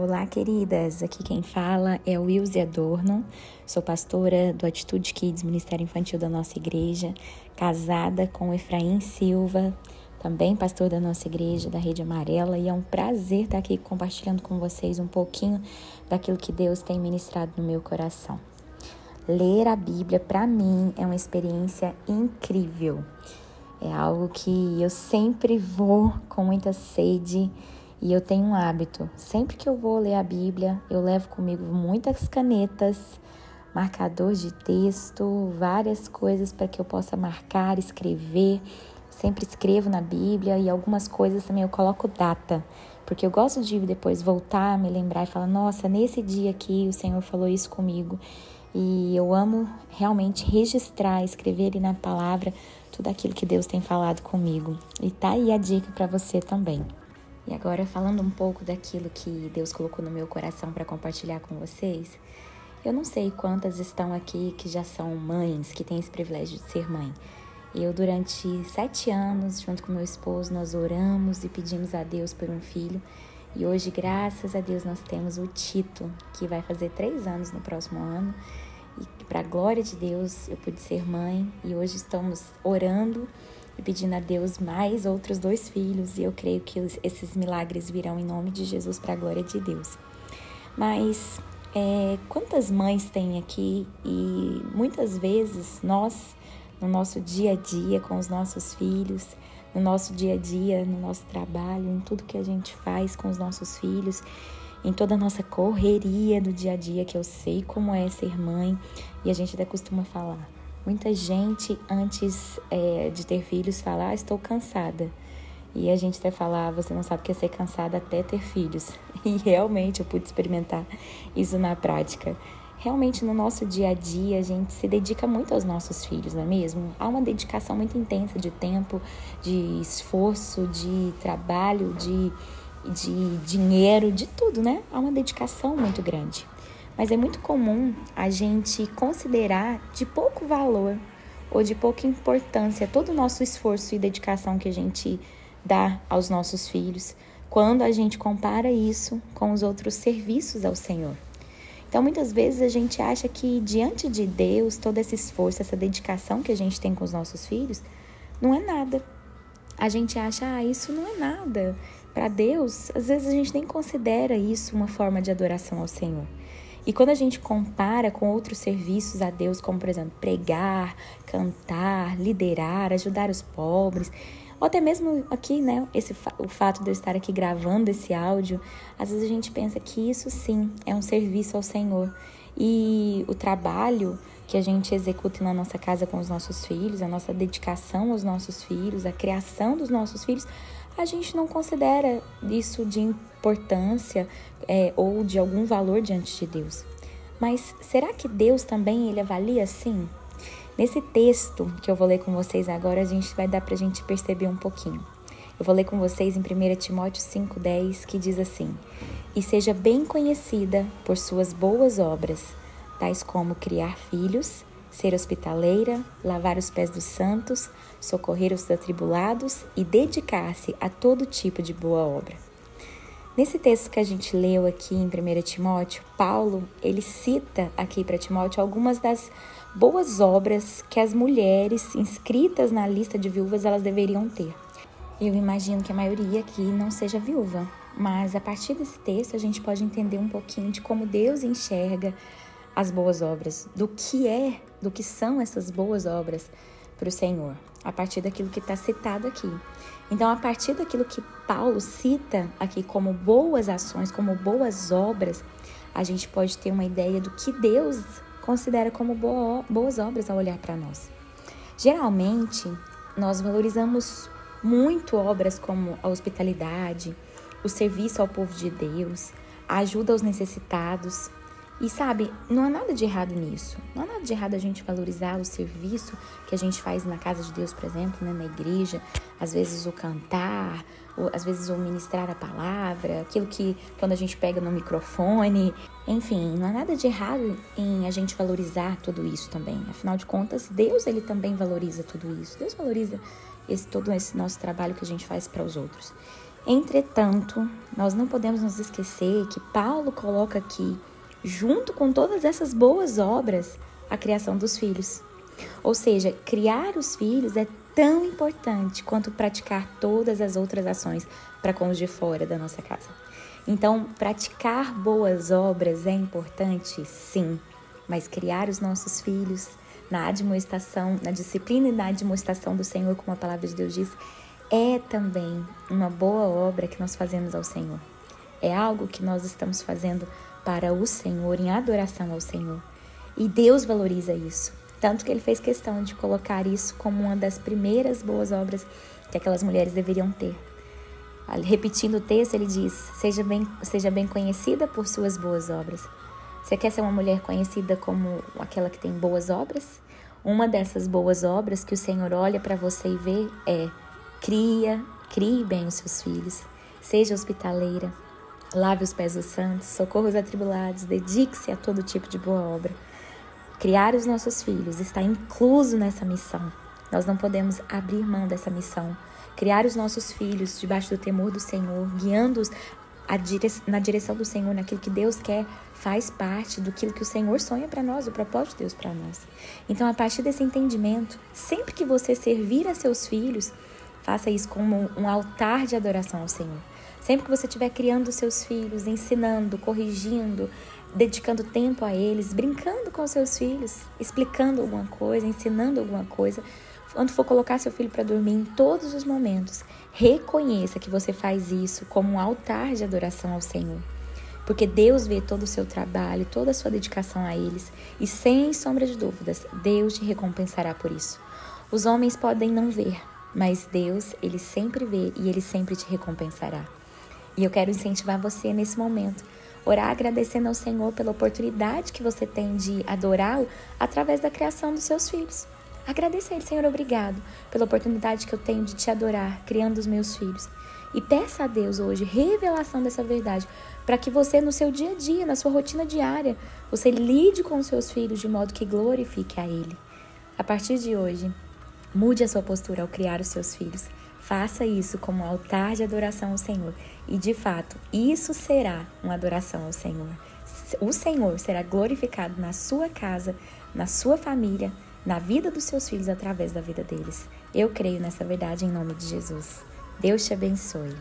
Olá, queridas. Aqui quem fala é Wilze Adorno. Sou pastora do Atitude Kids, Ministério Infantil da nossa igreja, casada com Efraim Silva, também pastor da nossa igreja, da Rede Amarela, e é um prazer estar aqui compartilhando com vocês um pouquinho daquilo que Deus tem ministrado no meu coração. Ler a Bíblia, para mim, é uma experiência incrível. É algo que eu sempre vou com muita sede e eu tenho um hábito. Sempre que eu vou ler a Bíblia, eu levo comigo muitas canetas, marcador de texto, várias coisas para que eu possa marcar, escrever. Sempre escrevo na Bíblia e algumas coisas também eu coloco data, porque eu gosto de depois voltar, me lembrar e falar: nossa, nesse dia aqui o Senhor falou isso comigo. E eu amo realmente registrar, escrever ali na palavra tudo aquilo que Deus tem falado comigo. E tá aí a dica para você também. E agora falando um pouco daquilo que Deus colocou no meu coração para compartilhar com vocês. Eu não sei quantas estão aqui que já são mães, que têm esse privilégio de ser mãe. Eu, durante sete anos, junto com meu esposo, nós oramos e pedimos a Deus por um filho. E hoje, graças a Deus, nós temos o Tito, que vai fazer três anos no próximo ano. E para a glória de Deus, eu pude ser mãe e hoje estamos orando e pedindo a Deus mais outros dois filhos. E eu creio que esses milagres virão em nome de Jesus para a glória de Deus. Mas é, quantas mães tem aqui e muitas vezes nós, no nosso dia a dia com os nossos filhos, no nosso dia a dia, no nosso trabalho, em tudo que a gente faz com os nossos filhos, em toda a nossa correria do dia a dia, que eu sei como é ser mãe, e a gente até costuma falar. Muita gente, antes é, de ter filhos, fala: ah, estou cansada. E a gente até fala: ah, você não sabe o que é ser cansada até ter filhos. E realmente eu pude experimentar isso na prática. Realmente no nosso dia a dia a gente se dedica muito aos nossos filhos, não é mesmo? Há uma dedicação muito intensa de tempo, de esforço, de trabalho, de de dinheiro, de tudo, né? Há uma dedicação muito grande. Mas é muito comum a gente considerar de pouco valor ou de pouca importância todo o nosso esforço e dedicação que a gente dá aos nossos filhos quando a gente compara isso com os outros serviços ao Senhor. Então, muitas vezes a gente acha que diante de Deus, todo esse esforço, essa dedicação que a gente tem com os nossos filhos, não é nada. A gente acha, ah, isso não é nada. Para Deus, às vezes a gente nem considera isso uma forma de adoração ao Senhor. E quando a gente compara com outros serviços a Deus, como por exemplo pregar, cantar, liderar, ajudar os pobres, ou até mesmo aqui, né, esse, o fato de eu estar aqui gravando esse áudio, às vezes a gente pensa que isso sim é um serviço ao Senhor. E o trabalho que a gente executa na nossa casa com os nossos filhos, a nossa dedicação aos nossos filhos, a criação dos nossos filhos, a gente não considera isso de importância é, ou de algum valor diante de Deus. Mas será que Deus também ele avalia assim? Nesse texto que eu vou ler com vocês agora, a gente vai dar para a gente perceber um pouquinho. Eu vou ler com vocês em 1 Timóteo 5,10, que diz assim: E seja bem conhecida por suas boas obras, tais como criar filhos, ser hospitaleira, lavar os pés dos santos, socorrer os atribulados e dedicar-se a todo tipo de boa obra. Nesse texto que a gente leu aqui em 1 Timóteo, Paulo, ele cita aqui para Timóteo algumas das boas obras que as mulheres inscritas na lista de viúvas elas deveriam ter. Eu imagino que a maioria aqui não seja viúva, mas a partir desse texto a gente pode entender um pouquinho de como Deus enxerga as boas obras, do que é, do que são essas boas obras para o Senhor, a partir daquilo que está citado aqui. Então, a partir daquilo que Paulo cita aqui como boas ações, como boas obras, a gente pode ter uma ideia do que Deus considera como boa, boas obras ao olhar para nós. Geralmente, nós valorizamos muito obras como a hospitalidade, o serviço ao povo de Deus, a ajuda aos necessitados, e sabe, não há nada de errado nisso. Não há nada de errado a gente valorizar o serviço que a gente faz na casa de Deus, por exemplo, né, na igreja. Às vezes o cantar, ou, às vezes o ministrar a palavra, aquilo que quando a gente pega no microfone. Enfim, não há nada de errado em a gente valorizar tudo isso também. Afinal de contas, Deus ele também valoriza tudo isso. Deus valoriza esse, todo esse nosso trabalho que a gente faz para os outros. Entretanto, nós não podemos nos esquecer que Paulo coloca aqui, junto com todas essas boas obras, a criação dos filhos. Ou seja, criar os filhos é tão importante quanto praticar todas as outras ações para com os de fora da nossa casa. Então, praticar boas obras é importante, sim, mas criar os nossos filhos na admoestação, na disciplina e na admoestação do Senhor, como a palavra de Deus diz, é também uma boa obra que nós fazemos ao Senhor. É algo que nós estamos fazendo para o Senhor, em adoração ao Senhor. E Deus valoriza isso. Tanto que ele fez questão de colocar isso como uma das primeiras boas obras que aquelas mulheres deveriam ter. Repetindo o texto, ele diz: seja bem, seja bem conhecida por suas boas obras. Você quer ser uma mulher conhecida como aquela que tem boas obras? Uma dessas boas obras que o Senhor olha para você e vê é: cria, crie bem os seus filhos, seja hospitaleira, lave os pés dos santos, socorra os atribulados, dedique-se a todo tipo de boa obra. Criar os nossos filhos está incluso nessa missão. Nós não podemos abrir mão dessa missão. Criar os nossos filhos debaixo do temor do Senhor, guiando-os na direção do Senhor, naquilo que Deus quer, faz parte do que o Senhor sonha para nós, o propósito de Deus para nós. Então, a partir desse entendimento, sempre que você servir a seus filhos, faça isso como um altar de adoração ao Senhor. Sempre que você estiver criando seus filhos, ensinando, corrigindo, dedicando tempo a eles, brincando com seus filhos, explicando alguma coisa, ensinando alguma coisa. Quando for colocar seu filho para dormir, em todos os momentos, reconheça que você faz isso como um altar de adoração ao Senhor. Porque Deus vê todo o seu trabalho, toda a sua dedicação a eles, e sem sombra de dúvidas, Deus te recompensará por isso. Os homens podem não ver, mas Deus, ele sempre vê e ele sempre te recompensará. E eu quero incentivar você nesse momento Orar agradecendo ao Senhor pela oportunidade que você tem de adorá-lo através da criação dos seus filhos. Agradeça a Ele, Senhor, obrigado pela oportunidade que eu tenho de te adorar, criando os meus filhos. E peça a Deus hoje revelação dessa verdade, para que você, no seu dia a dia, na sua rotina diária, você lide com os seus filhos de modo que glorifique a Ele. A partir de hoje, mude a sua postura ao criar os seus filhos. Faça isso como altar de adoração ao Senhor. E de fato, isso será uma adoração ao Senhor. O Senhor será glorificado na sua casa, na sua família, na vida dos seus filhos através da vida deles. Eu creio nessa verdade em nome de Jesus. Deus te abençoe.